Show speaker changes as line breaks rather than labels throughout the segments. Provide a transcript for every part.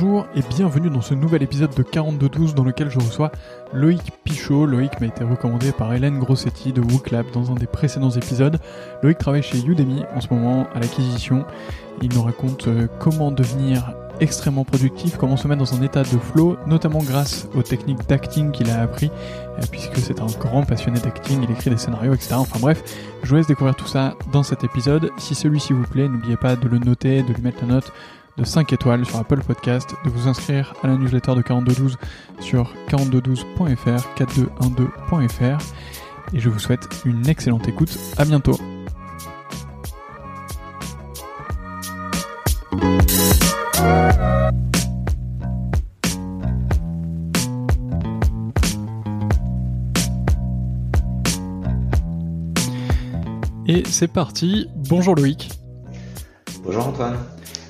Bonjour et bienvenue dans ce nouvel épisode de 4212 dans lequel je reçois Loïc Pichot. Loïc m'a été recommandé par Hélène Grossetti de WooClap dans un des précédents épisodes. Loïc travaille chez Udemy en ce moment à l'acquisition. Il nous raconte euh, comment devenir extrêmement productif, comment se mettre dans un état de flow, notamment grâce aux techniques d'acting qu'il a appris, euh, puisque c'est un grand passionné d'acting, il écrit des scénarios, etc. Enfin bref, je vous laisse découvrir tout ça dans cet épisode. Si celui-ci vous plaît, n'oubliez pas de le noter, de lui mettre la note de 5 étoiles sur Apple Podcast, de vous inscrire à la newsletter de 4212 sur 4212.fr, 4212.fr, et je vous souhaite une excellente écoute. À bientôt. Et c'est parti. Bonjour Loïc.
Bonjour Antoine.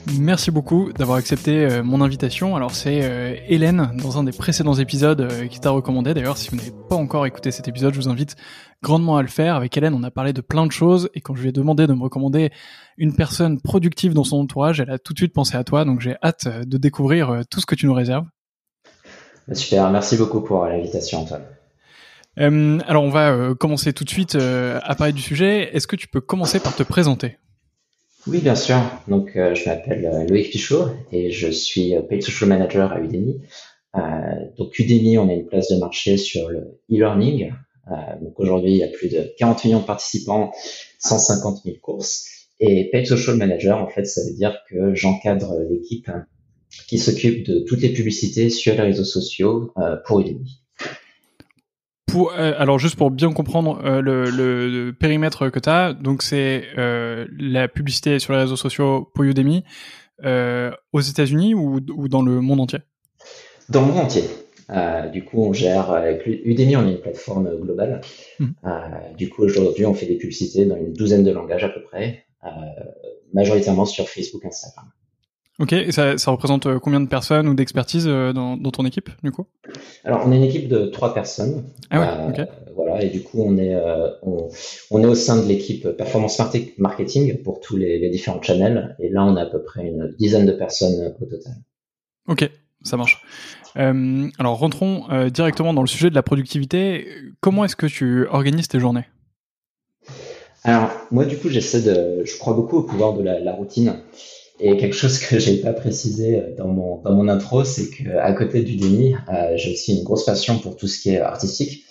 Merci beaucoup d'avoir accepté euh, mon invitation. Alors c'est euh, Hélène dans un des précédents épisodes euh, qui t'a recommandé. D'ailleurs, si vous n'avez pas encore écouté cet épisode, je vous invite grandement à le faire. Avec Hélène, on a parlé de plein de choses et quand je lui ai demandé de me recommander une personne productive dans son entourage, elle a tout de suite pensé à toi. Donc j'ai hâte de découvrir tout ce que tu nous réserves.
Super, merci beaucoup pour l'invitation Antoine.
Euh, alors on va commencer tout de suite à parler du sujet. Est-ce que tu peux commencer par te présenter?
Oui, bien sûr. Donc, euh, je m'appelle euh, Loïc Pichot et je suis euh, Paid Social Manager à Udemy. donc, Udemy, on a une place de marché sur le e-learning. donc, aujourd'hui, il y a plus de 40 millions de participants, 150 000 courses. Et Paid Social Manager, en fait, ça veut dire que j'encadre l'équipe qui s'occupe de toutes les publicités sur les réseaux sociaux pour Udemy.
Euh, alors juste pour bien comprendre euh, le, périmètre que tu as, donc c'est euh, la publicité sur les réseaux sociaux pour Udemy aux États-Unis ou, dans le monde entier?
Dans le monde entier. du coup, on gère avec Udemy, on est une plateforme globale. Mmh. du coup, aujourd'hui, on fait des publicités dans une douzaine de langages à peu près, majoritairement sur Facebook, Instagram.
Ok, et ça, ça représente euh, combien de personnes ou d'expertise euh, dans, dans, ton équipe, du coup?
Alors, on est une équipe de trois personnes.
Ah ouais, euh,
Voilà, et du coup, on est, on, on, est au sein de l'équipe Performance Marketing pour tous les, les, différents channels. Et là, on a à peu près une dizaine de personnes au total.
Ok, ça marche. Euh, alors, rentrons directement dans le sujet de la productivité. Comment est-ce que tu organises tes journées?
Alors, moi, du coup, j'essaie de... Je crois beaucoup au pouvoir de la, la routine. Et quelque chose que j'ai pas précisé euh, dans mon, dans mon intro, c'est que à côté du déni, euh, j'ai aussi une grosse passion pour tout ce qui est artistique.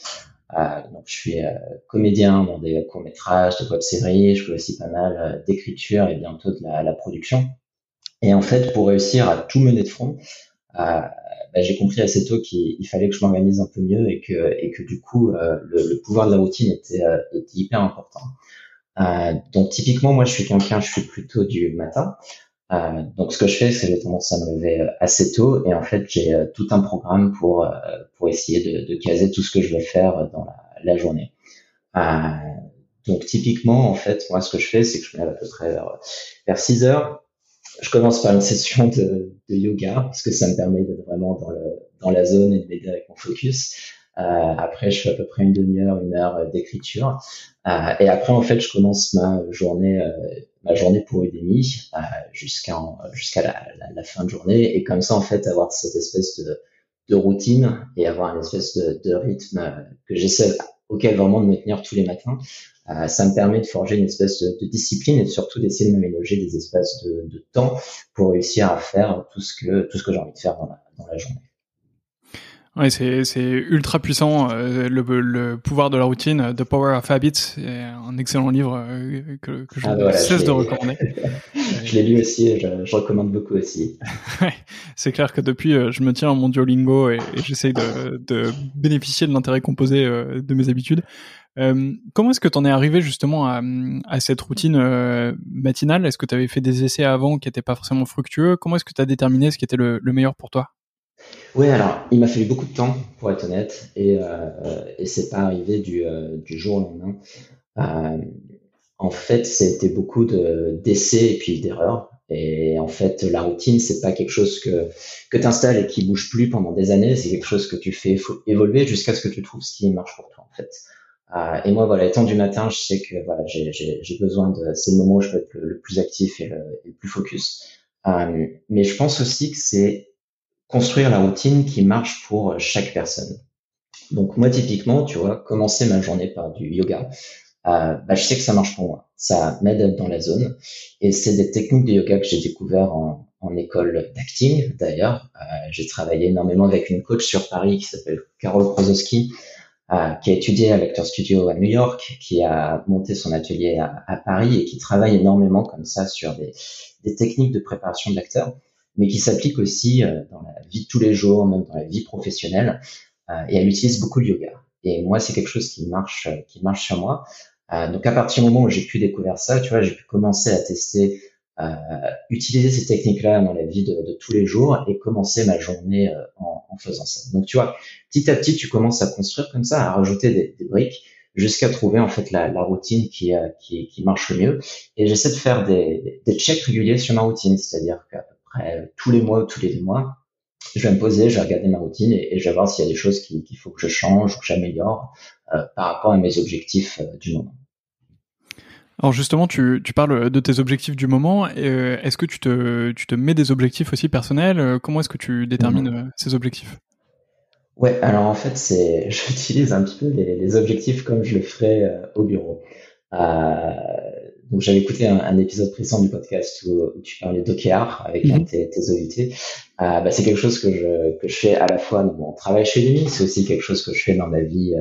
Euh, donc je suis comédien dans des courts métrages, des web séries. Je fais aussi pas mal d'écriture et bientôt de la, la, production. Et en fait, pour réussir à tout mener de front, bah, j'ai compris assez tôt qu'il fallait que je m'organise un peu mieux et que et que du coup le, le, pouvoir de la routine était, était hyper important. donc typiquement, moi, je suis quelqu'un, je suis plutôt du matin. Euh, donc, ce que je fais, c'est que j'ai tendance à me lever euh, assez tôt et en fait, j'ai euh, tout un programme pour pour essayer de, caser tout ce que je vais faire dans la, journée. donc, typiquement, en fait, moi, ce que je fais, c'est que je me lève à peu près vers, vers 6 heures. Je commence par une session de, yoga parce que ça me permet d'être vraiment dans la zone et de m'aider avec mon focus. Après, je fais à peu près une demi-heure, une heure d'écriture. Et après, en fait, je commence ma journée, ma journée pour Udemy jusqu'à jusqu'à la, la, la, fin de journée. Et comme ça, en fait, avoir cette espèce de, routine et avoir une espèce de, rythme que j'essaie auquel vraiment de me tenir tous les matins, euh, ça me permet de forger une espèce de, de discipline et surtout d'essayer de m'aménager des espaces de, de, temps pour réussir à faire tout ce que tout ce que j'ai envie de faire dans la, dans la journée.
Ouais, c'est, ultra puissant. Euh, le, le, pouvoir de la routine, The Power of Habits, est un excellent livre euh, que, que je ah, bah cesse de recommander.
je l'ai lu aussi je, je recommande beaucoup aussi.
c'est clair que depuis, euh, je me tiens à mon Duolingo et, et j'essaie de, de, bénéficier de l'intérêt composé de mes habitudes. Euh, comment est-ce que tu en es arrivé justement à, à cette routine euh, matinale? Est-ce que tu avais fait des essais avant qui n'étaient pas forcément fructueux? Comment est-ce que tu as déterminé ce qui était le, le meilleur pour toi?
Oui, alors, il m'a fallu beaucoup de temps, pour être honnête, et, euh, et c'est pas arrivé du, euh, du jour au lendemain. Euh, en fait, c'était beaucoup de, d'essais et puis d'erreurs. Et en fait, la routine, c'est pas quelque chose que, que tu installes et qui bouge plus pendant des années. C'est quelque chose que tu fais évoluer jusqu'à ce que tu trouves ce qui marche pour toi, en fait. Euh, et moi, voilà, étant du matin, je sais que voilà, j'ai, besoin de, c'est le moment où je peux être le, plus actif et le, plus focus. Mais je pense aussi que c'est construire la routine qui marche pour chaque personne. Donc moi typiquement, tu vois, commencer ma journée par du yoga, euh, bah, je sais que ça marche pour moi. Ça m'aide dans la zone. Et c'est des techniques de yoga que j'ai découvert en, école d'acting d'ailleurs. Euh, j'ai travaillé énormément avec une coach sur Paris qui s'appelle Carole Krozowski, euh, qui a étudié à l'Actor Studio à New York, qui a monté son atelier à, à, Paris et qui travaille énormément comme ça sur des, des techniques de préparation de l'acteur, mais qui s'appliquent aussi euh, dans la vie de tous les jours, même dans la vie professionnelle. Euh, et elle utilise beaucoup le yoga. Et moi, c'est quelque chose qui marche, qui marche sur moi. Euh, donc à partir du moment où j'ai pu découvrir ça, tu vois, j'ai pu commencer à tester, euh, utiliser ces techniques-là dans la vie de, de, tous les jours et commencer ma journée euh, en, en, faisant ça. Donc tu vois, petit à petit, tu commences à construire comme ça, à rajouter des, des briques jusqu'à trouver en fait la, la routine qui, euh, qui, qui, marche le mieux. Et j'essaie de faire des, des checks réguliers sur ma routine, c'est-à-dire qu'à peu près tous les mois ou tous les deux mois, je vais me poser, je vais regarder ma routine et, et je vais voir s'il y a des choses qu'il faut que je change ou que j'améliore euh, par rapport à mes objectifs euh, du moment.
Alors justement, tu, tu, parles de tes objectifs du moment. Euh, est-ce que tu te, tu te mets des objectifs aussi personnels Comment est-ce que tu détermines mmh. ces objectifs?
Ouais, alors en fait, c'est, j'utilise un petit peu les, les, objectifs comme je le ferais euh, au bureau. Euh, donc j'avais écouté un, un, épisode précédent du podcast où, où tu parlais d'OKR avec mmh. tes, tes OUT. Euh, bah, c'est quelque chose que je, que je fais à la fois dans mon travail chez lui, c'est aussi quelque chose que je fais dans ma vie,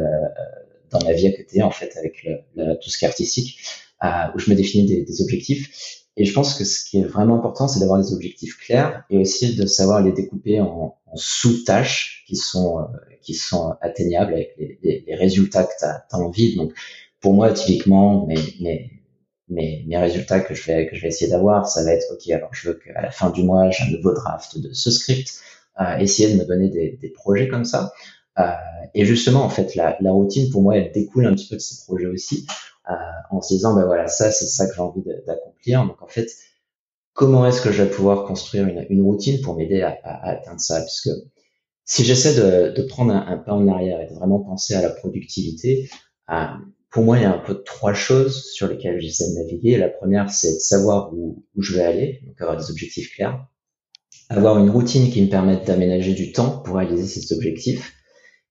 dans ma vie à côté en fait avec le, le, tout ce qui est artistique euh, où je me définis des, des, objectifs. Et je pense que ce qui est vraiment important, c'est d'avoir des objectifs clairs et aussi de savoir les découper en, en sous-tâches qui sont euh, qui sont atteignables avec les, les, les résultats que tu as, as, envie. Donc, pour moi, typiquement, mes, mes, mes, mes résultats que je vais que je vais essayer d'avoir, ça va être ok. Alors, je veux qu'à la fin du mois, j'ai un nouveau draft de ce script. Euh, essayer de me donner des, des projets comme ça. Euh, et justement, en fait, la, la routine pour moi, elle découle un petit peu de ces projets aussi euh, en se disant, ben voilà, ça, c'est ça que j'ai envie d'accomplir. Donc en fait, comment est-ce que je vais pouvoir construire une, une routine pour m'aider à, à, atteindre ça? Puisque si j'essaie de, de, prendre un, un, pas en arrière et de vraiment penser à la productivité, euh, pour moi, il y a un peu trois choses sur lesquelles j'essaie de naviguer. La première, c'est de savoir où, où, je vais aller, donc avoir des objectifs clairs, avoir une routine qui me permette d'aménager du temps pour réaliser ces objectifs,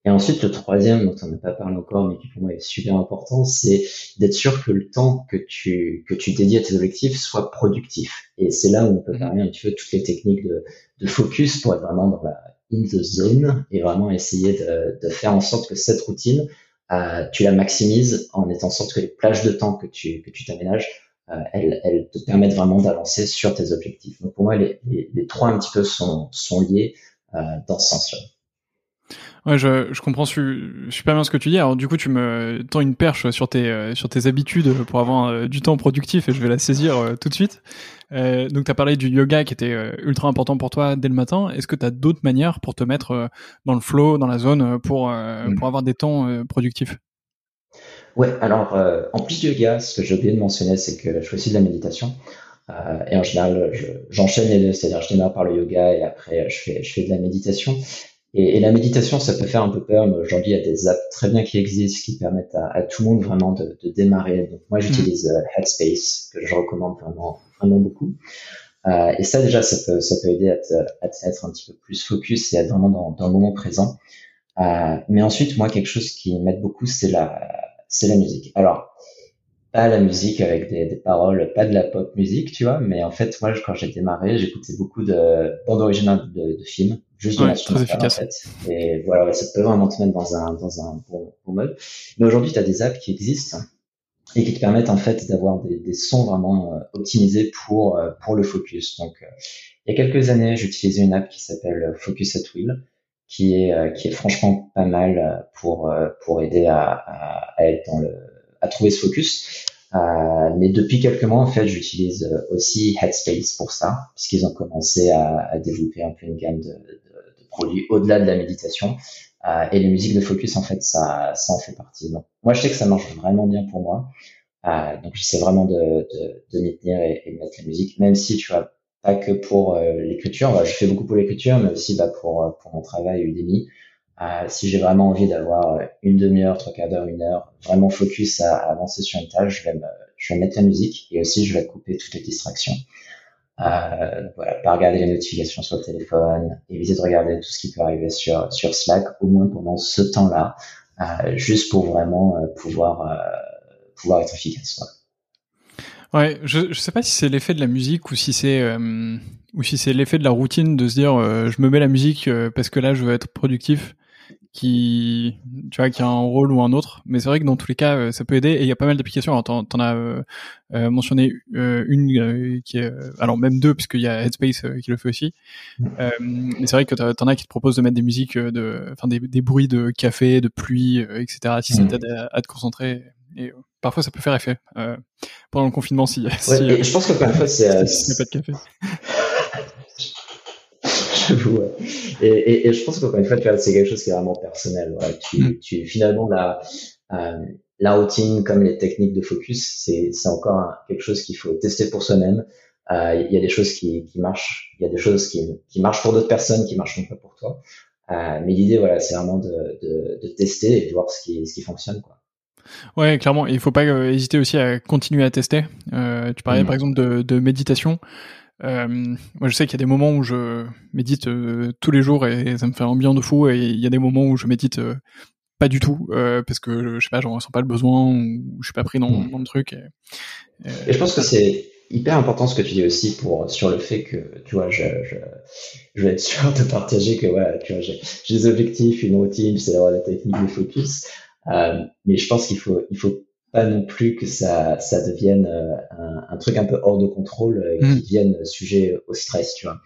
et ensuite, le troisième, dont on n'a pas parlé encore, mais qui pour moi est super important, c'est d'être sûr que le temps que tu, que tu dédies à tes objectifs soit productif. Et c'est là où on peut mhm. parler un petit peu de toutes les techniques de, de focus pour être vraiment dans la in the zone et vraiment essayer de, de faire en sorte que cette routine, tu la maximises en étant en sorte que les plages de temps que tu, que tu t'aménages, euh, elles, elles, te permettent vraiment d'avancer sur tes objectifs. Donc pour moi, les, les, les trois un petit peu sont, sont liés euh, dans ce sens-là.
Ouais, je, je comprends super bien ce que tu dis. Alors du coup, tu me tends une perche sur tes euh, sur tes habitudes pour avoir euh, du temps productif et je vais la saisir euh, tout de suite. Donc tu as parlé du yoga qui était ultra important pour toi dès le matin. Est-ce que tu as d'autres manières pour te mettre dans le flow, dans la zone pour mm. pour avoir des temps productifs?
Ouais, alors en plus du yoga, ce que j'ai oublié de mentionner, c'est que je fais aussi de la méditation. et en général, j'enchaîne les deux, c'est-à-dire je démarre par le yoga et après je fais je fais de la méditation. Et, et, la méditation, ça peut faire un peu peur, mais aujourd'hui, il y a des apps très bien qui existent, qui permettent à, à tout le monde vraiment de, de démarrer. Donc moi, j'utilise mm. euh, Headspace, que je recommande vraiment, vraiment beaucoup. Euh, et ça, déjà, ça peut, ça peut aider à te, à te mettre un petit peu plus focus et à être vraiment dans, dans le moment présent. Euh, mais ensuite, moi, quelque chose qui m'aide beaucoup, c'est la, c'est la musique. Alors, pas la musique avec des, des, paroles, pas de la pop musique, tu vois, mais en fait, moi, quand j'ai démarré, j'écoutais beaucoup de bandes originales de, de films juste
ouais, très efficace.
En fait. Et voilà, ça peut vraiment te mettre dans un, dans un bon, bon mode. Mais aujourd'hui, tu as des apps qui existent et qui te permettent en fait d'avoir des, des, sons vraiment euh, optimisés pour, euh, pour le focus. Donc, euh, il y a quelques années, j'utilisais une app qui s'appelle Focus at Will, qui est, qui est franchement pas mal pour, pour aider à, à, à être dans le, à trouver ce focus. Mais depuis quelques mois, en fait, j'utilise aussi Headspace pour ça, puisqu'ils ont commencé à, à, développer un peu une gamme de, produit au-delà de la méditation. Euh, et les musiques de focus, en fait, ça, ça en fait partie. Donc, moi, je sais que ça marche vraiment bien pour moi. Euh, donc, j'essaie vraiment de, de, de m'y tenir et, de mettre la musique, même si tu vois, pas que pour euh, l'écriture. Bah, je fais beaucoup pour l'écriture, mais aussi bah, pour, euh, pour mon travail Udemy. Euh, si j'ai vraiment envie d'avoir une demi-heure, trois quarts d'heure, une heure, vraiment focus à, à, avancer sur une tâche, je vais, me, je vais mettre la musique et aussi je vais couper toutes les distractions. Euh, voilà, pas regarder les notifications sur le téléphone, éviter de regarder tout ce qui peut arriver sur, sur Slack, au moins pendant ce temps-là, euh, juste pour vraiment euh, pouvoir, euh, pouvoir être efficace.
Ouais, je, je sais pas si c'est l'effet de la musique ou si c'est euh, ou si c'est l'effet de la routine de se dire je me mets la musique parce que là je veux être productif qui tu vois qui a un rôle ou un autre. Mais c'est vrai que dans tous les cas euh, ça peut aider. Et il y a pas mal d'applications. Alors t'en, t'en as euh, euh mentionné euh, une qui est alors même deux puisqu'il y a Headspace qui le fait aussi. Mais c'est vrai que t'en as qui te proposent de mettre des musiques de enfin des, des bruits de café de pluie etc si ça t'aide à, te concentrer. Et parfois ça peut faire effet pendant le confinement si, ouais,
si je pense que parfois c'est
si, pas de café
Et, et, et, je pense qu'encore une fois, c'est quelque chose qui est vraiment personnel. Voilà. Tu, mm. tu, finalement, la, euh, la routine comme les techniques de focus, c'est encore quelque chose qu'il faut tester pour soi-même. Euh, il y a des choses qui, qui marchent, il y a des choses qui, qui marchent pour d'autres personnes, qui marcheront pas pour toi. Euh, mais l'idée, voilà, c'est vraiment de, de, de, tester et de voir ce qui, ce qui fonctionne. Quoi.
Ouais, clairement. Il faut pas hésiter aussi à continuer à tester. Euh, tu parlais mm. par exemple de, de méditation. Euh, moi, je sais qu'il y a des moments où je médite euh, tous les jours et, ça me fait un bien de fou, et il y a des moments où je médite euh, pas du tout parce que je sais pas, j'en ressens pas le besoin ou je suis pas pris dans, mm. dans le truc. Et,
et, je pense que c'est hyper important ce que tu dis aussi pour sur le fait que tu vois, je, je, je vais être sûr de partager que voilà, tu vois, j'ai des objectifs, une routine, c'est la technique de focus. Mais je pense qu'il faut il faut pas non plus que ça, ça devienne euh, un, un, truc un peu hors de contrôle euh, qui mm. devienne sujet au stress, tu vois.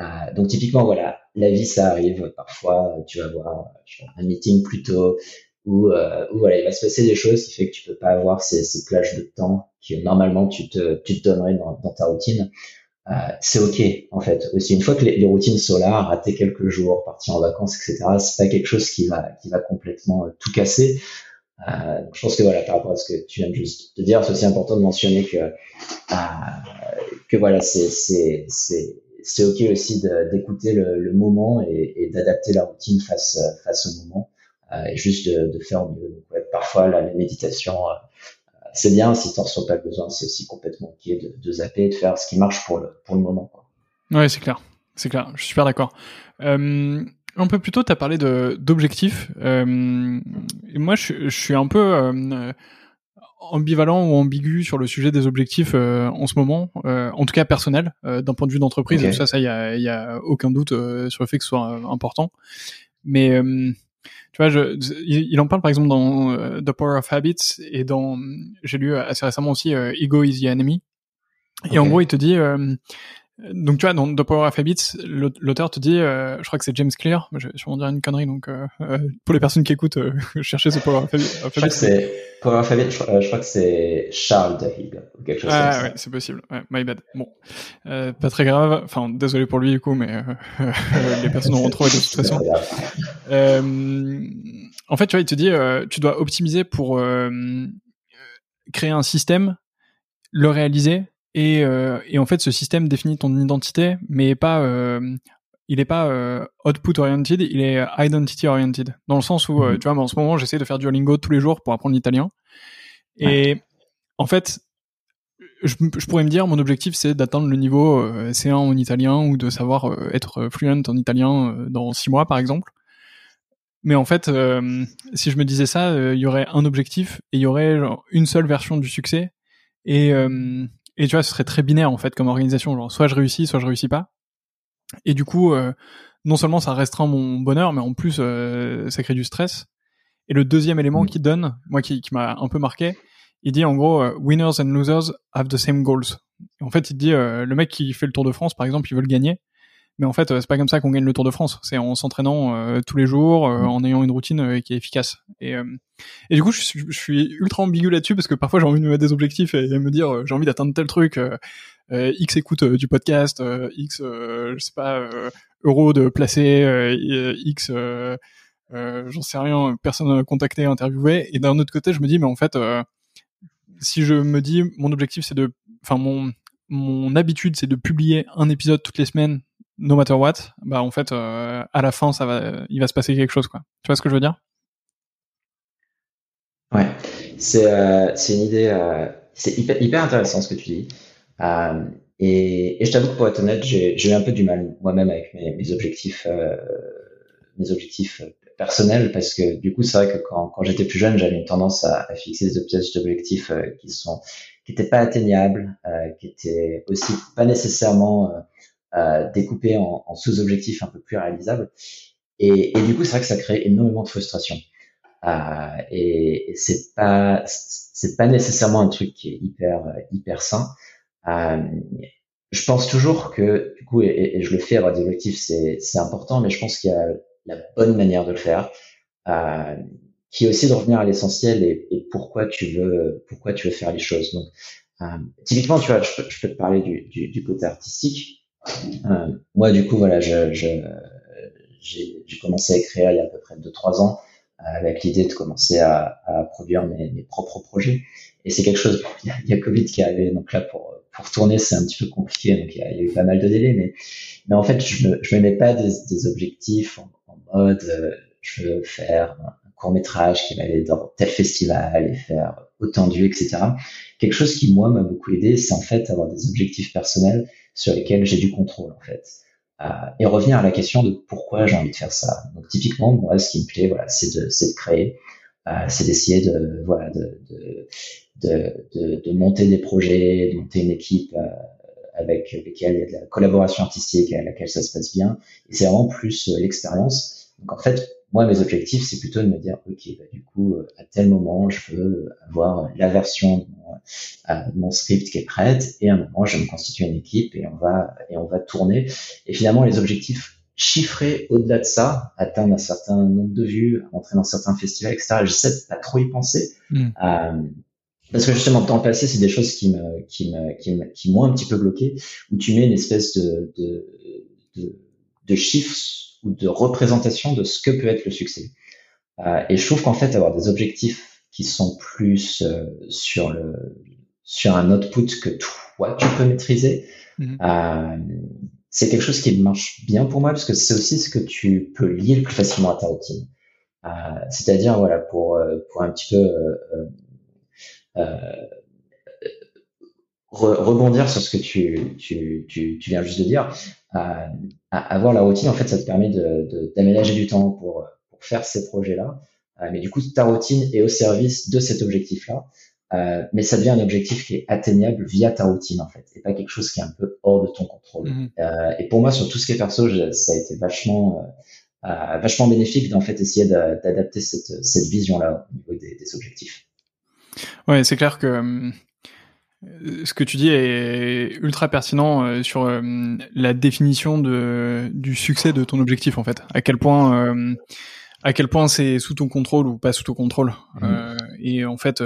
Euh, donc typiquement, voilà, la vie, ça arrive. Parfois, tu vas avoir un meeting plus tôt où, euh, où, voilà, il va se passer des choses qui fait que tu peux pas avoir ces, ces plages de temps que normalement tu te, tu te donnerais dans, dans ta routine. Euh, c'est ok en fait. Aussi une fois que les, les, routines sont là, rater quelques jours, partir en vacances, etc. C'est pas quelque chose qui va qui va complètement tout casser. Euh, je pense que voilà, par rapport à ce que tu viens de juste de dire, c'est aussi important de mentionner que euh, que voilà, c'est c'est c'est c'est ok aussi d'écouter le, le, moment et, et d'adapter la routine face face au moment euh, et juste de, de faire mieux. Ouais, parfois la, méditation euh, c'est bien si tu n'en ressens pas le besoin, c'est aussi complètement ok de, de zapper, de faire ce qui marche pour le pour le moment. Quoi.
Ouais, c'est clair, c'est clair. Je suis super d'accord. Euh, un peu plus tôt, tu as parlé d'objectifs. Euh, moi, je, je, suis un peu euh, ambivalent ou ambigu sur le sujet des objectifs euh, en ce moment, euh, en tout cas personnel, euh, d'un point de vue d'entreprise. Okay. Ça, ça, il y a, y a, aucun doute sur le fait que ce soit important. Mais tu vois, je, il, en parle par exemple dans The Power of Habits et dans, j'ai lu assez récemment aussi Ego is the Enemy. Et en gros, il te dit, donc tu vois, dans The Power of Habits, l'auteur te dit, euh, je crois que c'est James Clear, je vais sûrement dire une connerie, donc euh, euh, pour les personnes qui écoutent, euh, cherchez ce Power of Habits.
Je crois que c'est Power of Habits, je, je, crois que c'est Charles Duhigg ou quelque chose ah, comme ça.
ouais, c'est possible. Ouais, my bad. Bon, pas très grave. Enfin, désolé pour lui du coup, mais les personnes auront trouvé de toute façon. en fait, tu vois, il te dit, tu dois optimiser pour créer un système, le réaliser et, euh, et, en fait, ce système définit ton identité, mais pas, euh, il est pas euh, output oriented, il est identity oriented. Dans le sens où, euh, mhm. tu vois, en ce moment, j'essaie de faire du Duolingo tous les jours pour apprendre l'italien. Et en fait, je, je, pourrais me dire, mon objectif, c'est d'atteindre le niveau euh, C1 en italien ou de savoir être fluent en italien dans six mois, par exemple. Mais en fait, si je me disais ça, il y aurait un objectif et il y aurait genre, une seule version du succès. Et, et tu vois, ce serait très binaire en fait comme organisation, genre soit je réussis, soit je réussis pas. Et du coup, euh, non seulement ça restreint mon bonheur, mais en plus euh, ça crée du stress. Et le deuxième élément mmh. qu'il donne, moi qui, qui m'a un peu marqué, il dit en gros euh, winners and losers have the same goals. Et en fait, il dit le mec qui fait le Tour de France par exemple, il veut le gagner. Mais en fait, euh, c'est pas comme ça qu'on gagne le Tour de France. C'est en s'entraînant euh, tous les jours, euh, en ayant une routine qui est efficace. Et, et du coup, je suis, je suis ultra ambigu là-dessus parce que parfois j'ai envie de me mettre des objectifs et, me dire j'ai envie d'atteindre tel truc. X écoute du podcast, X, je sais pas, euros de placer, X, j'en sais rien, personne contacté, interviewé. Et d'un autre côté, je me dis mais en fait, si je me dis mon objectif c'est de, enfin mon mon habitude c'est de publier un épisode toutes les semaines no matter what, bah en fait, euh, à la fin, ça va, il va se passer quelque chose, quoi. Tu vois ce que je veux dire?
Ouais, c'est euh, une idée, euh, c'est hyper, hyper intéressant ce que tu dis. Euh, Et, je t'avoue que pour être honnête, j'ai eu un peu du mal moi-même avec mes, objectifs, mes objectifs personnels, parce que du coup, c'est vrai que quand, quand j'étais plus jeune, j'avais une tendance à, à fixer des objectifs qui sont qui n'étaient pas atteignables, qui étaient aussi pas nécessairement découpés en, en sous-objectifs un peu plus réalisables. Et, et du coup, c'est vrai que ça crée énormément de frustration. Euh, et, c'est pas c'est pas nécessairement un truc qui est hyper hyper sain. Euh, je pense toujours que du coup, et, et je le fais avoir des objectifs, c'est c'est important, mais je pense qu'il y a la bonne manière de le faire, euh, qui est aussi de revenir à l'essentiel et, et, pourquoi tu veux pourquoi tu veux faire les choses. Donc, euh, typiquement, tu vois, je je peux te parler du, du, du côté artistique. Euh, moi, du coup, voilà, je, je j'ai commencé à écrire il y a à peu près 2-3 ans avec l'idée de commencer à, à produire mes, mes, propres projets. Et c'est quelque chose, il y, a, Covid qui est arrivé, donc là pour, pour tourner c'est un petit peu compliqué, donc il y, a, eu pas mal de délais, mais, mais en fait je je me mets pas des, des objectifs en, mode euh, je veux faire un, court métrage qui va aller dans tel festival et faire autant de vues, etc. Quelque chose qui moi m'a beaucoup aidé, c'est en fait avoir des objectifs personnels sur lesquels j'ai du contrôle en fait et revenir à la question de pourquoi j'ai envie de faire ça. Donc typiquement, moi, ce qui me plaît, voilà, c'est de, de créer, euh, c'est d'essayer de, voilà, de, de, de, monter des projets, de monter une équipe euh, avec lesquelles il y a de la collaboration artistique à laquelle ça se passe bien. Et c'est vraiment plus euh, l'expérience. Donc en fait, moi, mes objectifs, c'est plutôt de me dire, ok, bah, du coup, euh, à tel moment, je veux avoir la version euh, mon, script qui est prête, et à un moment, je vais me constituer une équipe et on va et on va tourner. Et finalement, les objectifs chiffrés au-delà de ça, atteindre un certain nombre de vues, entrer dans certains festivals, etc. J'essaie de pas trop y penser. Hmm. Euh, parce que justement, dans le passé, c'est des choses qui me, qui me, qui me, qui m'ont un petit peu bloqué, où tu mets une espèce de, de, de, de chiffres ou de représentation de ce que peut être le succès. Euh, et je trouve qu'en fait, avoir des objectifs qui sont plus euh, sur le sur un output que toi tu peux maîtriser, mhm. euh, c'est quelque chose qui marche bien pour moi parce que c'est aussi ce que tu peux lier le plus facilement à ta routine. Euh, c'est-à-dire voilà pour pour un petit peu rebondir sur ce que tu, tu, tu, tu, viens juste de dire, avoir la routine, en fait, ça te permet d'aménager de, du temps pour, pour faire ces projets-là. Euh, mais du coup, ta routine est au service de cet objectif-là. Euh, mais ça devient un objectif qui est atteignable via ta routine, en fait, et pas quelque chose qui est un peu hors de ton contrôle. Mhm. Euh, et pour moi, sur tout ce qui est perso, ça a été vachement, euh, vachement bénéfique d'en fait essayer d'adapter cette, cette vision-là au niveau des, des objectifs.
Ouais, c'est clair que euh, ce que tu dis est ultra pertinent euh, sur euh, la définition de, du succès de ton objectif en fait. À quel point, à quel point c'est sous ton contrôle ou pas sous ton contrôle. Mmh. et en fait,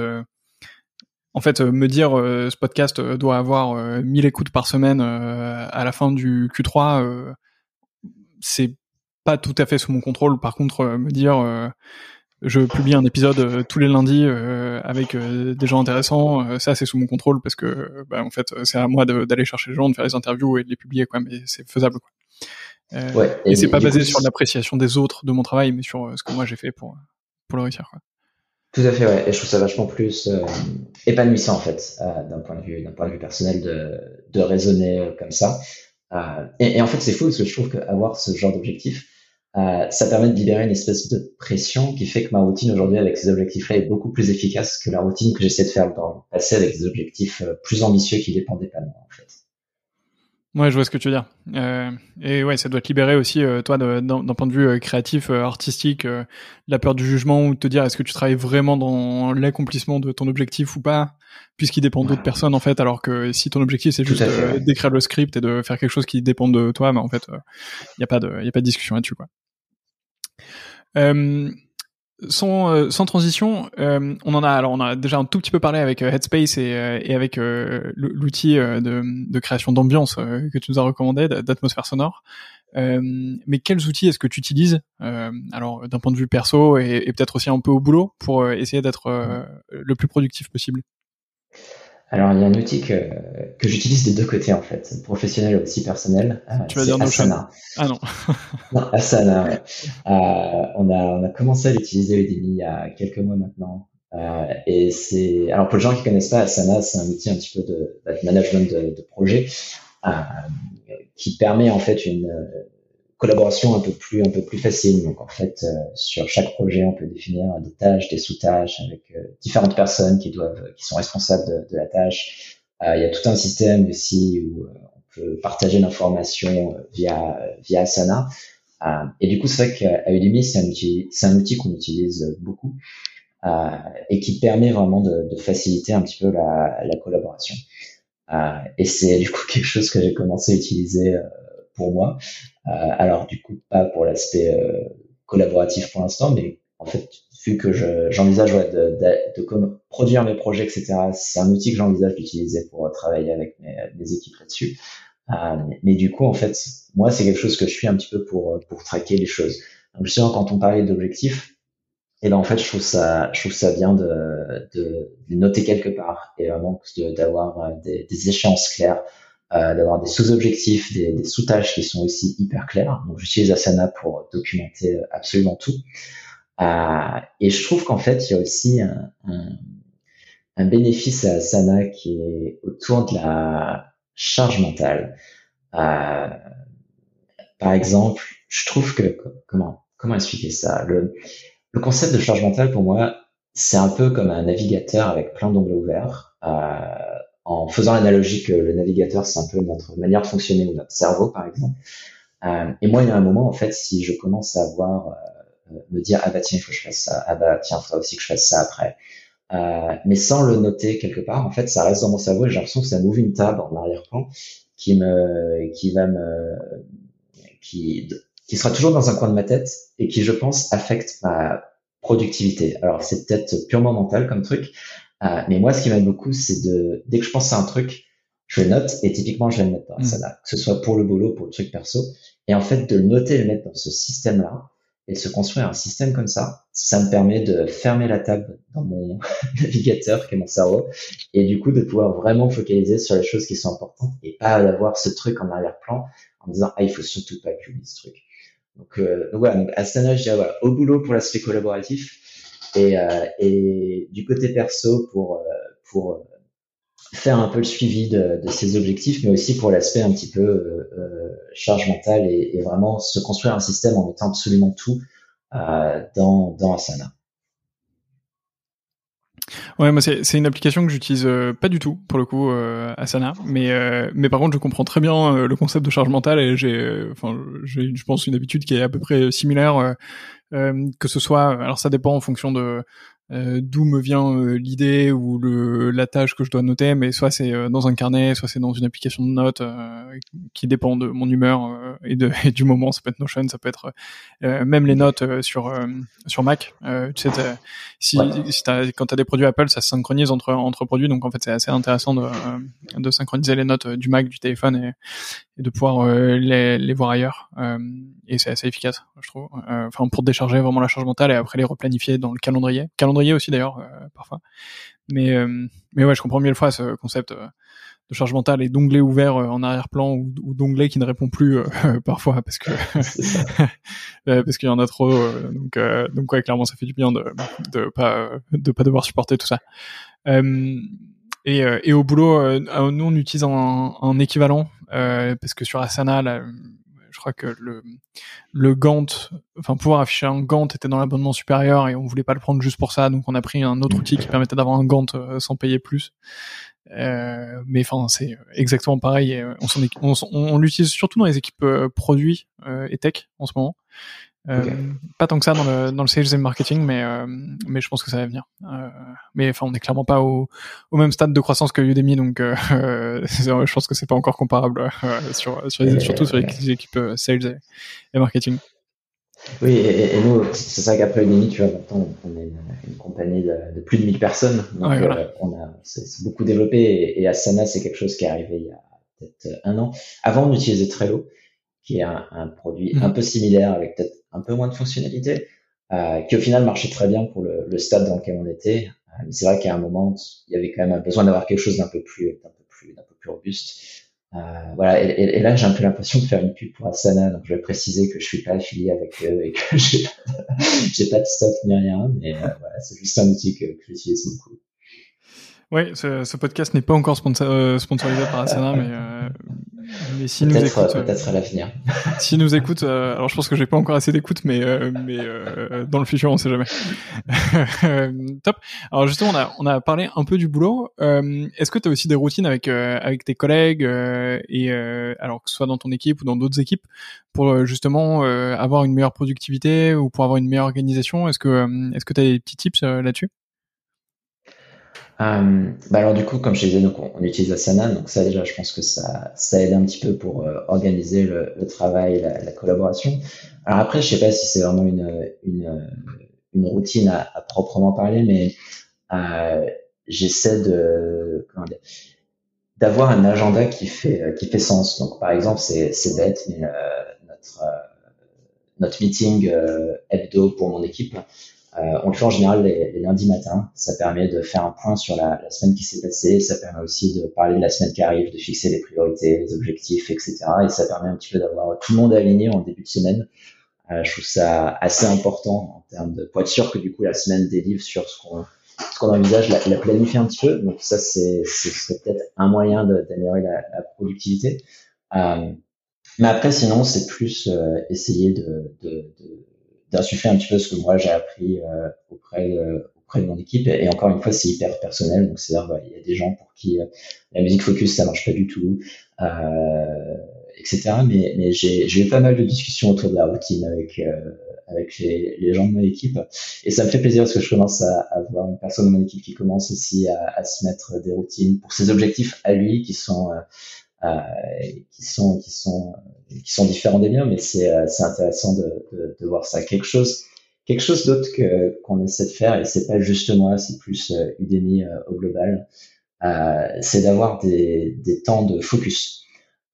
en fait, me dire ce podcast doit avoir 1000 écoutes par semaine à la fin du Q3, c'est pas tout à fait sous mon contrôle. Par contre, me dire je publie un épisode euh, tous les lundis euh, avec euh, des gens intéressants. ça, c'est sous mon contrôle parce que, bah, en fait, c'est à moi d'aller chercher les gens, de faire les interviews et de les publier, quoi. Mais c'est faisable, quoi. Ouais, et, c'est pas basé sur l'appréciation des autres de mon travail, mais sur ce que moi j'ai fait pour pour le réussir. Quoi.
Tout à fait, ouais. Et je trouve ça vachement plus épanouissant en fait, d'un point de vue d'un point de vue personnel, de de raisonner comme ça. Et, et, en fait, c'est fou parce que je trouve qu'avoir ce genre d'objectif, euh, ça permet de libérer une espèce de pression qui fait que ma routine aujourd'hui avec ces objectifs-là est beaucoup plus efficace que la routine que j'essaie de faire dans le passé avec des objectifs euh, plus ambitieux qui dépendaient pas de moi en fait.
Ouais, je vois ce que tu veux dire. Euh, et ouais, ça doit te libérer aussi, euh, toi, d'un point de vue créatif, artistique, la peur du jugement ou de te dire est-ce que tu travailles vraiment dans l'accomplissement de ton objectif ou pas, puisqu'il dépend d'autres personnes en fait. Alors que si ton objectif c'est juste d'écrire le script et de faire quelque chose qui dépend de toi, bah en fait, il n'y a pas de, y a pas de discussion là-dessus quoi. Euh, sans, euh, sans transition, euh, on en a alors on a déjà un tout petit peu parlé avec Headspace et, avec l'outil de, création d'ambiance que tu nous as recommandé, d'atmosphère sonore. mais quels outils est-ce que tu utilises alors d'un point de vue perso et peut-être aussi un peu au boulot pour essayer d'être le plus productif possible?
Alors, il y a un outil que, que j'utilise des deux côtés, en fait, professionnel et aussi personnel.
Euh, tu vas dire Asana.
Ah non. non, Asana, ouais. euh, on, a, on a commencé à l'utiliser début il y a quelques mois maintenant. Euh, et c'est, alors pour les gens qui connaissent pas Asana, c'est un outil un petit peu de, de management de, de projet qui permet en fait une collaboration un peu plus un peu plus facile. Donc en fait, sur chaque projet, on peut définir des tâches, des sous-tâches avec différentes personnes qui doivent qui sont responsables de, de la tâche. il y a tout un système aussi où on peut partager l'information via via Asana. et du coup, c'est vrai qu'à c'est un outil c'est un outil qu'on utilise beaucoup. Euh, et qui permet vraiment de, de, faciliter un petit peu la, la collaboration. Euh, et c'est du coup quelque chose que j'ai commencé à utiliser euh, pour moi. alors du coup pas pour l'aspect collaboratif pour l'instant, mais en fait vu que j'envisage ouais, de, de, de, produire mes projets, etc. C'est un outil que j'envisage d'utiliser pour travailler avec mes, mes équipes là-dessus. Euh, mais du coup, en fait, moi, c'est quelque chose que je suis un petit peu pour pour traquer les choses. Donc, justement, quand on parlait d'objectifs, et ben en fait, je trouve ça, je trouve ça bien de, de, de noter quelque part et vraiment d'avoir euh, des, des, échéances claires, euh, d'avoir des sous-objectifs, des, sous-tâches qui sont aussi hyper claires. Donc, j'utilise Asana pour documenter absolument tout. Euh, et je trouve qu'en fait, il y a aussi un, un, un, bénéfice à Asana qui est autour de la charge mentale. Euh, par exemple, je trouve que comment comment expliquer ça? Le le concept de charge mentale, pour moi, c'est un peu comme un navigateur avec plein d'onglets ouverts. Euh, en faisant l'analogie que le navigateur, c'est un peu notre manière de fonctionner ou notre cerveau, par exemple. Euh, et moi, il y a un moment, en fait, si je commence à voir, euh, me dire, ah bah tiens, il faut que je fasse ça, ah bah tiens, il faudra aussi que je fasse ça après. Euh, mais sans le noter quelque part, en fait, ça reste dans mon cerveau et j'ai l'impression que ça m'ouvre une table en arrière-plan qui me, qui va me, qui, qui sera toujours dans un coin de ma tête et qui, je pense, affecte ma productivité. Alors, c'est peut-être purement mental comme truc, euh, mais moi, ce qui m'aide beaucoup, c'est de, dès que je pense à un truc, je le note et typiquement, je vais le mettre dans mmh. que ce soit pour le boulot, pour le truc perso. Et en fait, de le noter et le mettre dans ce système-là et de se construire un système comme ça, ça me permet de fermer la table dans mon navigateur qui est mon cerveau et du coup de pouvoir vraiment focaliser sur les choses qui sont importantes et pas d'avoir ce truc en arrière-plan en me disant ah il faut surtout pas que ce truc. Donc, euh, donc voilà, donc Astana, je dirais voilà, au boulot pour l'aspect collaboratif et, euh, et du côté perso pour, euh, pour euh, faire un peu le suivi de, de ses objectifs, mais aussi pour l'aspect un petit peu charge mentale et, et, vraiment se construire un système en mettant absolument tout dans, dans Asana.
Ouais, moi c'est une application que j'utilise euh, pas du tout pour le coup euh, Asana, mais euh, mais par contre je comprends très bien euh, le concept de charge mentale et j'ai enfin j'ai je pense une habitude qui est à peu près similaire que ce soit alors ça dépend en fonction de euh, d'où me vient euh, l'idée ou le, la tâche que je dois noter, mais soit c'est euh, dans un carnet, soit c'est dans une application de notes qui dépend de mon humeur et, de, et du moment. Ça peut être Notion, ça peut être même les notes sur sur Mac. tu sais, si, si as, quand t'as des produits Apple, ça se synchronise entre entre produits, donc en fait c'est assez intéressant de, de synchroniser les notes du Mac, du téléphone et, et de pouvoir les, les voir ailleurs. Et c'est assez efficace, je trouve. Enfin pour décharger vraiment la charge mentale et après les replanifier dans le calendrier. calendrier aussi d'ailleurs euh, parfois. Mais euh, mais ouais, je comprends mieux le fois ce concept euh, de charge mentale et d'onglet ouvert en arrière-plan ou, ou d'onglet qui ne répond plus parfois parce que parce qu'il y en a trop donc donc ouais clairement ça fait du bien de de pas de pas devoir supporter tout ça et, et au boulot nous on utilise un, un équivalent parce que sur Asana là, je crois que le, le Gantt, enfin pouvoir afficher un Gantt était dans l'abonnement supérieur et on voulait pas le prendre juste pour ça, donc on a pris un autre outil qui permettait d'avoir un Gantt euh, sans payer plus. Euh, mais enfin c'est exactement pareil. Et on, on, on l'utilise surtout dans les équipes euh, produits et tech en ce moment. Euh, pas tant que ça dans le, dans le sales et marketing, mais, euh, mais je pense que ça va venir. Euh, mais enfin, on n'est clairement pas au, au même stade de croissance que Udemy, donc je pense que c'est pas encore comparable sur, sur les, surtout sur les équipes sales et, marketing.
Oui, et, nous, c'est ça qu'après Udemy, tu vois, maintenant, on est une, compagnie de, plus de 1000 personnes, donc on a c'est beaucoup développé, et, et Asana, c'est quelque chose qui est arrivé il y a peut-être un an. Avant, on utilisait Trello, qui est un, un produit mm-hmm. un peu similaire avec peut-être un peu moins de fonctionnalités, euh, qui au final marchait très bien pour le, le stade dans lequel on était. Euh, mais c'est vrai qu'à un moment, il y avait quand même un besoin d'avoir quelque chose d'un peu plus, d'un peu plus, d'un peu plus robuste. Euh, voilà. Et, et, là, j'ai un peu l'impression de faire une pub pour Asana, donc je vais préciser que je suis pas affilié avec eux et que j'ai pas, pas de stock ni rien, mais voilà, c'est juste un outil que, que j'utilise beaucoup.
Oui, ce, ce podcast n'est pas encore sponsor, sponsorisé par Asana, mais,
Mais si nous écoute, peut-être à l'avenir.
si nous écoute, alors je pense que j'ai pas encore assez d'écoute, mais mais dans le futur, on sait jamais. Top. Alors justement, on a on a parlé un peu du boulot. Est-ce que tu as aussi des routines avec avec tes collègues et alors que ce soit dans ton équipe ou dans d'autres équipes pour justement avoir une meilleure productivité ou pour avoir une meilleure organisation? Est-ce que est-ce que tu as des petits tips là-dessus?
Euh, bah alors du coup, comme je disais, donc on, utilise Asana, donc ça déjà, je pense que ça, ça aide un petit peu pour euh, organiser le, le travail, la, la, collaboration. Alors après, je sais pas si c'est vraiment une, une, une routine à, à, proprement parler, mais euh, j'essaie de d'avoir un agenda qui fait qui fait sens. Donc par exemple, c'est c'est bête, mais euh, notre notre meeting hebdo pour mon équipe, euh, on le fait en général les, lundis matins. Ça permet de faire un point sur la, la semaine qui s'est passée. Ça permet aussi de parler de la semaine qui arrive, de fixer les priorités, les objectifs, etc. Et ça permet un petit peu d'avoir tout le monde aligné en début de semaine. Euh, je trouve ça assez important en termes de pour être sûr que du coup la semaine délivre sur ce qu'on ce qu'on envisage, la, la planifier un petit peu. Donc ça c'est c'est peut-être un moyen d'améliorer la, la, productivité. Euh, mais après sinon c'est plus euh, essayer de, de, de d'insuffler un petit peu ce que moi j'ai appris euh, auprès de, auprès de mon équipe. Et encore une fois, c'est hyper personnel. Donc, c'est-à-dire, bah, il y a des gens pour qui euh, la musique focus, ça marche pas du tout, euh, etc. Mais, mais j'ai, eu pas mal de discussions autour de la routine avec, euh, avec les, les, gens de mon équipe. Et ça me fait plaisir parce que je commence à, avoir une personne de mon équipe qui commence aussi à, à se mettre des routines pour ses objectifs à lui qui sont, euh, qui sont, qui sont qui sont différents des miens, mais c'est euh, c'est intéressant de, de, de, voir ça. Quelque chose quelque chose d'autre que qu'on essaie de faire, et c'est pas juste moi, c'est plus euh, Udemy euh, au global, euh, c'est d'avoir des, des temps de focus.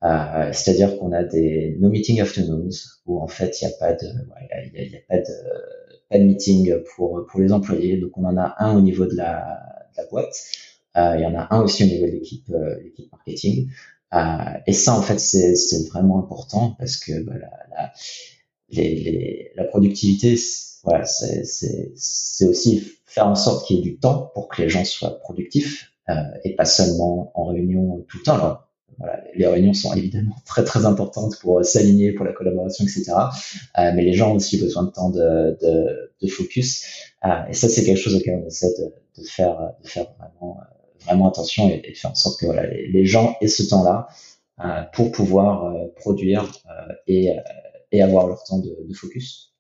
Euh, C'est-à-dire qu'on a des no meeting afternoons où en fait il n'y a pas de il y a, pas de pas de meeting pour pour les employés. Donc on en a un au niveau de la, de la boîte. Euh, il y en a un aussi au niveau de l'équipe l'équipe marketing. Euh, et ça, en fait, c'est vraiment important parce que bah, la, la, les, les, la productivité, voilà, c'est aussi faire en sorte qu'il y ait du temps pour que les gens soient productifs euh, et pas seulement en réunion tout le temps. Alors, voilà, les réunions sont évidemment très très importantes pour s'aligner, pour la collaboration, etc. Euh, mais les gens ont aussi besoin de temps de, de, de focus. Euh, et ça, c'est quelque chose auquel on essaie de, de faire, de faire vraiment euh, vraiment attention et, et, faire en sorte que voilà, les, les gens aient ce temps-là euh, pour pouvoir euh, produire euh, et, euh, et avoir leur temps de, de focus.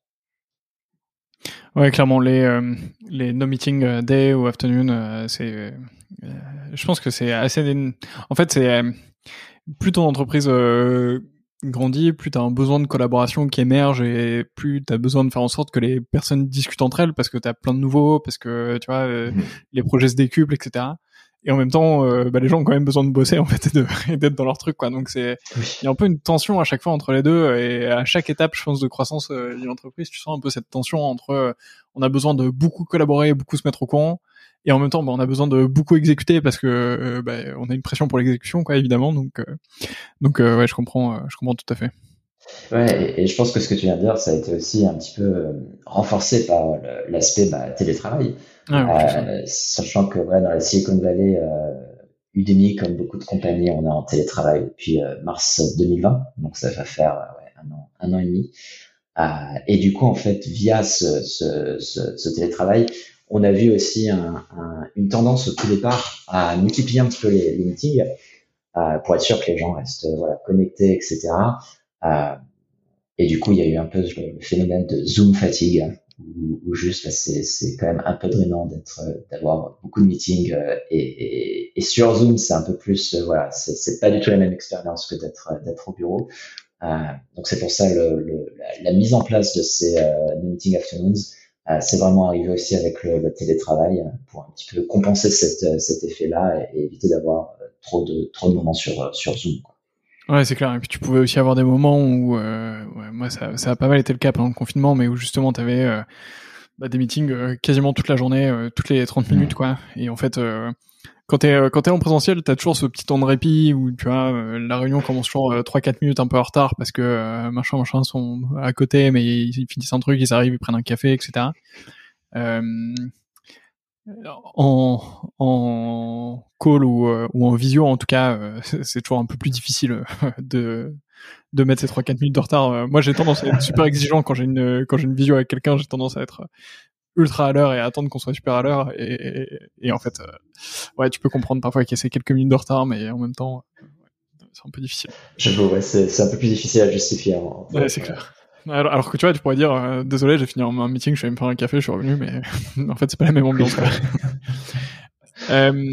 Ouais, clairement, les, les no meeting day ou afternoon, c'est, je pense que c'est assez. En fait, c'est plus ton entreprise grandit, plus tu as un besoin de collaboration qui émerge et plus tu as besoin de faire en sorte que les personnes discutent entre elles parce que tu as plein de nouveaux, parce que tu vois, mmh. les projets se décuplent, etc et en même temps euh, bah, les gens ont quand même besoin de bosser en fait et d'être dans leur truc quoi. Donc c'est il y a un peu une tension à chaque fois entre les deux et à chaque étape je pense de croissance euh, d'une entreprise tu sens un peu cette tension entre euh, on a besoin de beaucoup collaborer beaucoup se mettre au courant et en même temps bah, on a besoin de beaucoup exécuter parce que bah, on a une pression pour l'exécution quoi évidemment. Donc donc ouais je comprends je comprends tout à fait
Ouais, et, je pense que ce que tu viens de dire, ça a été aussi un petit peu renforcé par l'aspect bah, télétravail. Ah, euh, sachant que ouais, dans la Silicon Valley, euh, Udemy, comme beaucoup de compagnies, on est en télétravail depuis euh, mars 2020, donc ça va faire ouais, un, an, un an et demi. Euh, et du coup, en fait, via ce, ce, ce, ce télétravail, on a vu aussi un, un, une tendance au tout départ à multiplier un petit peu les, les meetings euh, pour être sûr que les gens restent voilà, connectés, etc. Euh, et du coup, il y a eu un peu le phénomène de Zoom fatigue, ou, juste bah, c'est quand même un peu drainant d'être d'avoir beaucoup de meetings euh, et, et, et, sur Zoom c'est un peu plus euh, voilà c'est pas du tout la même expérience que d'être d'être au bureau donc c'est pour ça le, le la, mise en place de ces meeting afternoons c'est vraiment arrivé aussi avec le, le, télétravail pour un petit peu compenser cette, cet effet là et, éviter d'avoir trop de trop de moments sur sur Zoom quoi.
Ouais, c'est clair. Et puis tu pouvais aussi avoir des moments où, euh, ouais, moi, ça, ça a pas mal été le cas pendant le confinement, mais où justement tu avais euh, bah, des meetings euh, quasiment toute la journée, euh, toutes les 30 minutes, quoi. Et en fait, euh, quand t'es quand t'es en présentiel, t'as toujours ce petit temps de répit où tu vois la réunion commence toujours 3-4 minutes un peu en retard parce que machin machin sont à côté, mais ils finissent un truc, ils arrivent, ils prennent un café, etc. en, en call ou, ou en visio, en tout cas, c'est toujours un peu plus difficile de, de mettre ces 3-4 minutes de retard. Moi, j'ai tendance à être super exigeant quand j'ai une, quand j'ai une visio avec quelqu'un, j'ai tendance à être ultra à l'heure et attendre qu'on soit super à l'heure. Et, et, en fait, euh, ouais, tu peux comprendre parfois qu'il y a ces quelques minutes de retard, mais en même temps, c'est un peu difficile.
J'avoue, ouais, c'est un peu plus difficile à justifier.
Hein. ouais, c'est clair. Alors, que tu vois, tu pourrais dire, euh, désolé, j'ai fini un meeting, je suis allé me faire un café, je suis revenu, mais en fait, c'est pas la même ambiance. euh,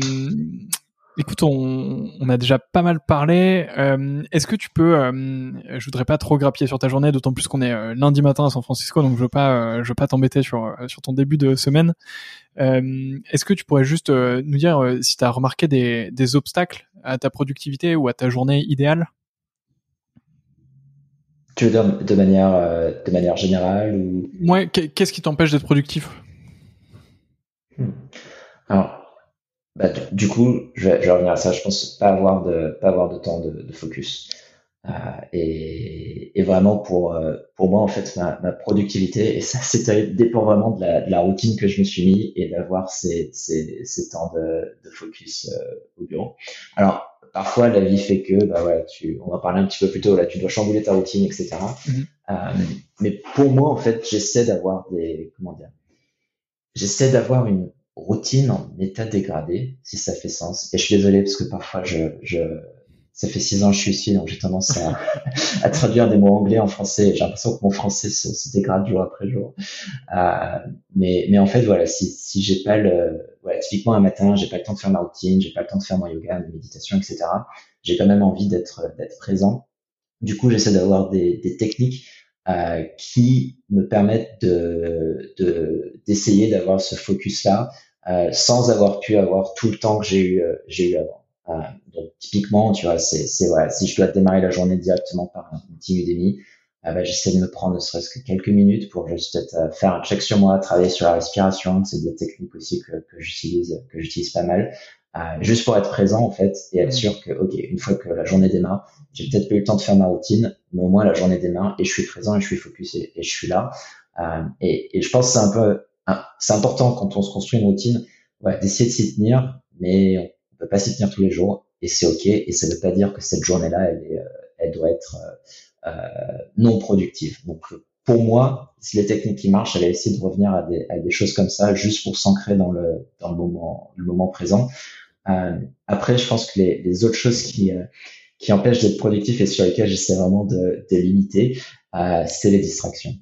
Écoute, on, on, a déjà pas mal parlé. Euh, Est-ce que tu peux, euh, je voudrais pas trop grappiller sur ta journée, d'autant plus qu'on est euh, lundi matin à San Francisco, donc je veux pas, je veux pas t'embêter sur sur ton début de semaine. Est-ce que tu pourrais juste nous dire si tu as remarqué des, des obstacles à ta productivité ou à ta journée idéale?
Tu veux dire de manière de manière générale ou?
Ouais, qu'est-ce qui t'empêche d'être productif?
Hmm. Alors bah, du coup, je vais, je vais, revenir à ça. Je pense pas avoir de pas avoir de temps de, de focus. Euh, et, et, vraiment pour euh, pour moi en fait ma, ma productivité et ça c'est dépend vraiment de la, de la, routine que je me suis mis et d'avoir ces, ces, ces, temps de, de focus euh, au bureau. Alors parfois la vie fait que bah ouais tu on va parler un petit peu plus tôt là tu dois chambouler ta routine etc. Mm-hmm. Euh, mais pour moi en fait j'essaie d'avoir des comment dire j'essaie d'avoir une routine en état dégradé, si ça fait sens. Et je suis désolé parce que parfois je, je ça fait six ans que je suis ici, donc j'ai tendance à, traduire des mots anglais en français. J'ai l'impression que mon français se, dégrade jour après jour. Euh, mais, mais en fait, voilà, si, si j'ai pas le, voilà, typiquement un matin, j'ai pas le temps de faire ma routine, j'ai pas le temps de faire mon yoga, ma méditation, etc. J'ai quand même envie d'être, d'être présent. Du coup, j'essaie d'avoir des, des techniques euh, qui me permettent de, de, d'essayer d'avoir ce focus-là, euh, sans avoir pu avoir tout le temps que j'ai eu, euh, j'ai eu avant. Euh, donc typiquement, tu vois, c'est, c'est voilà, si je dois démarrer la journée directement par un petit Udemy, bah, j'essaie de me prendre ne serait-ce que quelques minutes pour juste faire un check sur moi, travailler sur la respiration. C'est des techniques aussi que, que j'utilise, que j'utilise pas mal, euh, juste pour être présent en fait et être sûr que, ok, une fois que la journée démarre, j'ai peut-être pas eu le temps de faire ma routine, mais au moins la journée démarre et je suis présent et je suis focus et, je suis là. Euh, et, et, je pense que c'est un peu ah, c'est important quand on se construit une routine ouais, d'essayer de s'y tenir, mais peut pas s'y tenir tous les jours et c'est ok. Et ça veut pas dire que cette journée-là, elle, est, euh, elle doit être euh, euh, non productive. Donc pour moi, si les techniques qui marchent, j'allais essayer de revenir à des, à des choses comme ça, juste pour s'ancrer dans le, dans le moment, le moment présent. Euh, après, je pense que les, les autres choses qui, euh, qui empêchent d'être productif et sur lesquelles j'essaie vraiment de, de limiter, euh, c'est les distractions.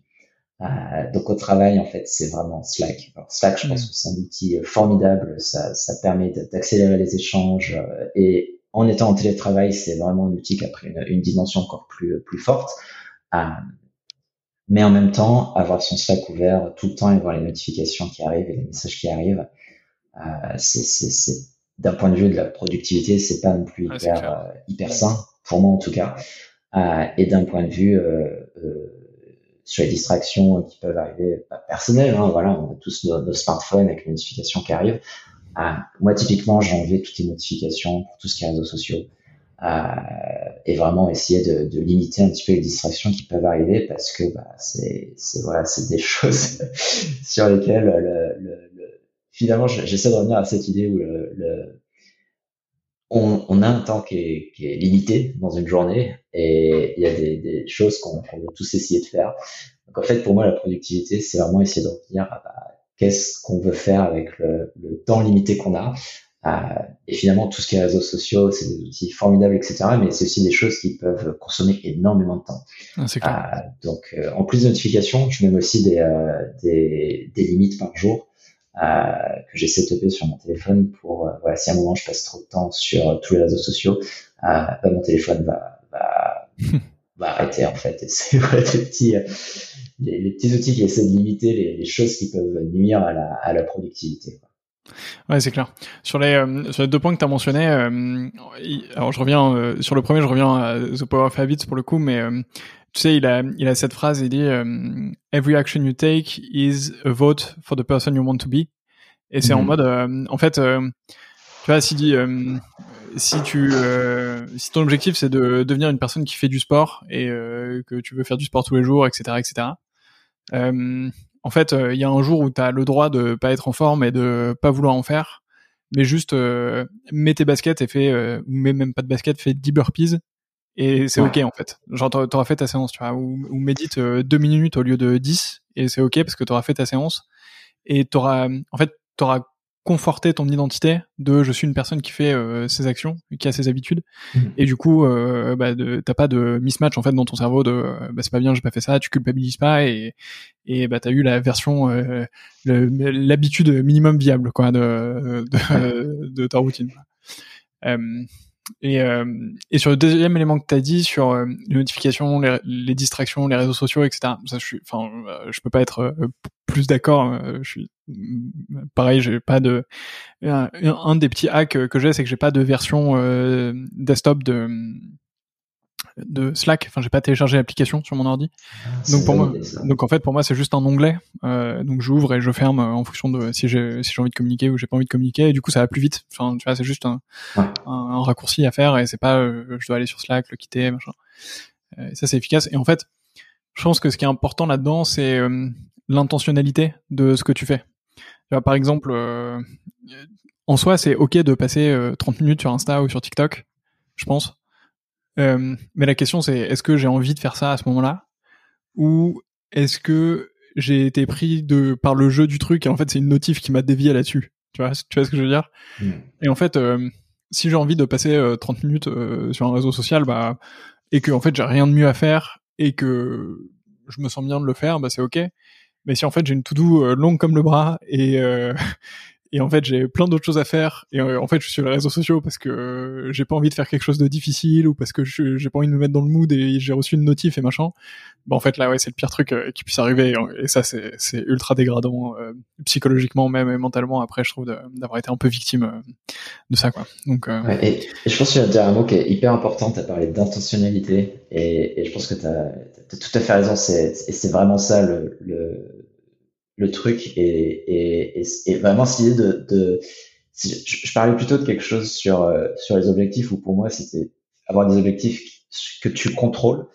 Euh, donc au travail, en fait, c'est vraiment Slack. Alors, Slack, je pense mm. que c'est un outil euh, formidable. Ça, ça permet d'accélérer les échanges euh, et en étant en télétravail, c'est vraiment un outil qui a pris une, une dimension encore plus plus forte. Euh, mais en même temps, avoir son Slack ouvert tout le temps et voir les notifications qui arrivent et les messages qui arrivent, euh, c'est d'un point de vue de la productivité, c'est pas non plus hyper hyper sain pour moi en tout cas. et d'un point de vue sur les distractions qui peuvent arriver pas personnelles. Hein, voilà, on a tous nos, smartphones avec les notifications qui arrivent. Euh, moi, typiquement, j'ai enlevé toutes les notifications pour tout ce qui est réseaux sociaux euh, et vraiment essayer de, de, limiter un petit peu les distractions qui peuvent arriver parce que bah, c'est voilà, c'est des choses sur lesquelles le, le, le finalement j'essaie de revenir à cette idée où le on, on, a un temps qui est, qui est, limité dans une journée et il y a des, des choses qu'on qu veut tous essayer de faire. Donc en fait, pour moi, la productivité, c'est vraiment essayer de revenir à bah, qu'est-ce qu'on veut faire avec le, le temps limité qu'on a? Euh, et finalement, tout ce qui est réseaux sociaux, c'est des outils formidables, etc. Mais c'est aussi des choses qui peuvent consommer énormément de temps.
Ah,
euh, donc, euh, en plus de notifications, je mets aussi des, euh, des, des limites par jour. Euh, que j'ai setupé sur mon téléphone pour, euh, voilà, si à un moment je passe trop de temps sur euh, tous les réseaux sociaux, bah, mon téléphone va, va, va arrêter en fait. Et c'est les petits, les, les, petits outils qui essaient de limiter les, les, choses qui peuvent nuire à la, à la productivité. Quoi.
Ouais, c'est clair. Sur les, euh, sur les deux points que tu as mentionnés, euh, alors je reviens euh, sur le premier, je reviens à The Power of Habits pour le coup, mais tu sais, il a, il a cette phrase, il dit Every action you take is a vote for the person you want to be. Et c'est en mhm. mode, en fait, tu vois, si, si tu, si ton objectif c'est de devenir une personne qui fait du sport et que tu veux faire du sport tous les jours, etc., etc. en fait, il y a un jour où tu as le droit de pas être en forme et de pas vouloir en faire, mais juste mets tes baskets et fais, ou mets même pas de baskets, fais 10 burpees et c'est ok en fait. Genre t'auras fait ta séance, tu vois, ou, ou médite deux minutes au lieu de 10 et c'est ok parce que t'auras fait ta séance et t'auras, en fait, t'auras conforter ton identité de je suis une personne qui fait euh, ses actions, qui a ses habitudes, mhm. et du coup, euh, bah, t'as pas de mismatch en fait dans ton cerveau de bah, c'est pas bien, j'ai pas fait ça, tu culpabilises pas et et bah t'as eu la version euh, l'habitude minimum viable quoi de de, de ta routine. Euh, et, euh, et sur le deuxième élément que tu as dit, sur euh, les notifications, les, les, distractions, les réseaux sociaux, etc. Ça, je suis, enfin, euh, je peux pas être euh, plus d'accord. je suis pareil, j'ai pas de un, un, des petits hacks que j'ai, c'est que j'ai pas de version desktop de de Slack. Enfin, j'ai pas téléchargé l'application sur mon ordi. Ah, donc pour moi, donc en fait pour moi c'est juste un onglet. Euh, donc j'ouvre et je ferme en fonction de si j'ai si j'ai envie de communiquer ou j'ai pas envie de communiquer. Et du coup ça va plus vite. Enfin tu vois c'est juste un, un, raccourci à faire et c'est pas euh, je dois aller sur Slack le quitter machin. Euh, ça c'est efficace. Et en fait je pense que ce qui est important là-dedans c'est euh, l'intentionnalité de ce que tu fais. Tu vois, par exemple en soi c'est ok de passer 30 minutes sur Insta ou sur TikTok. Je pense euh, mais la question c'est est-ce que j'ai envie de faire ça à ce moment-là? Ou est-ce que j'ai été pris de par le jeu du truc et en fait c'est une notif qui m'a dévié là-dessus? Tu vois, tu vois ce que je veux dire? Hmm. Et en fait, euh, si j'ai envie de passer 30 euh, minutes sur un réseau social, bah et que en fait j'ai rien de mieux à faire et que je me sens bien de le faire, bah c'est ok. Mais si en fait j'ai une to-do longue comme le bras et et en fait j'ai plein d'autres choses à faire. Et euh, en fait je suis sur les réseaux sociaux parce que euh, j'ai pas envie de faire quelque chose de difficile ou parce que j'ai pas envie de me mettre dans le mood et j'ai reçu une notif et machin. Bah en fait là ouais c'est le pire truc euh, qui puisse arriver. Et, ça c'est ultra dégradant psychologiquement même et mentalement après je trouve d'avoir été un peu victime de ça quoi. Donc
ouais, et, je pense que tu as dire un mot qui est hyper important. Tu as parlé d'intentionnalité et, je pense que tu as, tout à fait raison. Et c'est vraiment ça le le truc et, et, et, vraiment idée de, de je, parlais plutôt de quelque chose sur euh, sur les objectifs où pour moi c'était avoir des objectifs que tu contrôles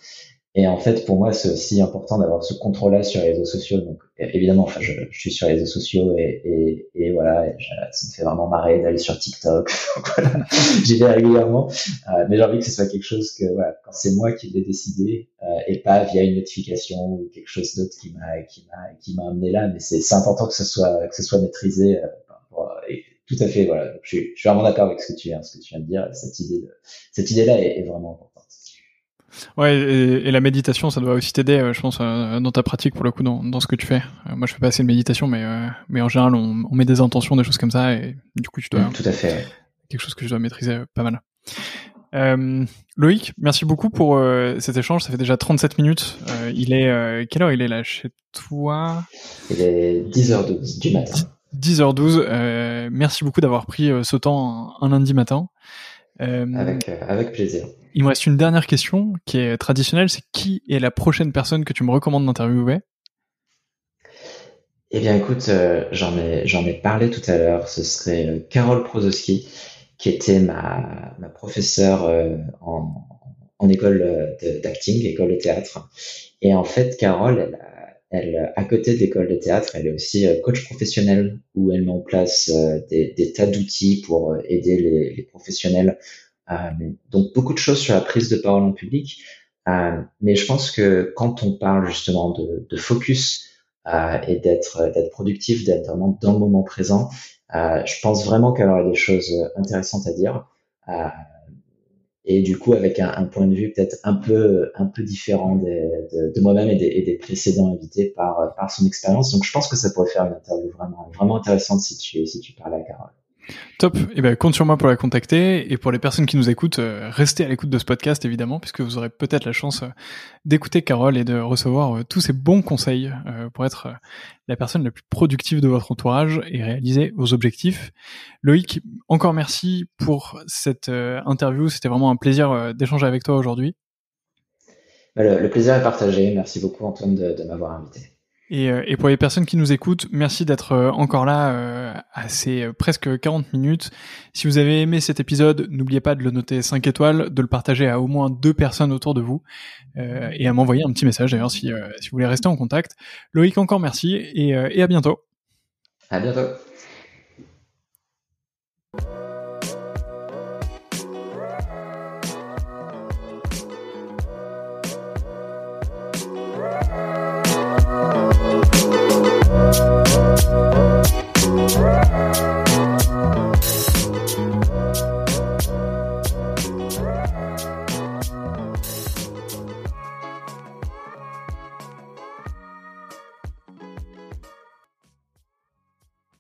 et en fait, pour moi, c'est aussi important d'avoir ce contrôle-là sur les réseaux sociaux. Donc, évidemment, enfin, je, je suis sur les réseaux sociaux et, et, et voilà, ça me fait vraiment marrer d'aller sur TikTok. voilà, j'y vais régulièrement, euh, mais j'ai envie que ce soit quelque chose que, voilà, quand c'est moi qui l'ai décidé euh, et pas via une notification ou quelque chose d'autre qui m'a qui m'a qui m'a amené là. Mais c'est important que ce soit que ce soit maîtrisé. Euh, et tout à fait, voilà. Je suis, je suis vraiment d'accord avec ce que tu viens ce que tu viens de dire. Cette idée de, cette idée-là est, est vraiment importante.
Ouais, et, la méditation, ça doit aussi t'aider, euh, je pense, euh, dans ta pratique pour le coup, dans, dans ce que tu fais. Euh, moi, je fais pas assez de méditation, mais mais en général, on, on, met des intentions, des choses comme ça, et du coup, tu dois.
tout à fait.
Quelque chose que je dois maîtriser pas mal. Euh, Loïc, merci beaucoup pour cet échange. Ça fait déjà 37 minutes. il est quelle heure il est là chez toi?
Il est 10h12 du matin.
10h12. merci beaucoup d'avoir pris ce temps un, un lundi matin.
avec avec plaisir.
Il me reste une dernière question qui est traditionnelle, c'est qui est la prochaine personne que tu me recommandes d'interviewer?
Eh bien écoute, euh, j'en ai, ai parlé tout à l'heure, ce serait euh, Carole Prozowski, qui était ma, ma professeure euh, en, en, école d'acting, école de théâtre. Et en fait, Carole, elle, elle à côté de l'école de théâtre, elle est aussi coach professionnel, où elle met en place des, tas d'outils pour aider les, professionnels donc beaucoup de choses sur la prise de parole en public. Euh, mais je pense que quand on parle justement de, de focus euh, et d'être d'être productif, d'être vraiment dans le moment présent, je pense vraiment qu'elle aurait des choses intéressantes à dire et du coup avec un, point de vue peut-être un peu un peu différent de, de moi-même et et des, précédents invités par par son expérience. Donc je pense que ça pourrait faire une interview vraiment vraiment intéressante si tu si tu parlais à Carole.
Top. Et eh ben, compte sur moi pour la contacter. Et pour les personnes qui nous écoutent, euh, restez à l'écoute de ce podcast, évidemment, puisque vous aurez peut-être la chance euh, d'écouter Carole et de recevoir euh, tous ces bons conseils pour être la personne la plus productive de votre entourage et réaliser vos objectifs. Loïc, encore merci pour cette interview. C'était vraiment un plaisir d'échanger avec toi aujourd'hui.
Le, plaisir est partagé. Merci beaucoup, Antoine, de m'avoir invité.
Et, euh, et, pour les personnes qui nous écoutent, merci d'être euh, encore là euh, à ces presque 40 minutes. Si vous avez aimé cet épisode, n'oubliez pas de le noter 5 étoiles, de le partager à au moins deux personnes autour de vous et à m'envoyer un petit message d'ailleurs si, si vous voulez rester en contact. Loïc, encore merci et, et à bientôt.
À bientôt.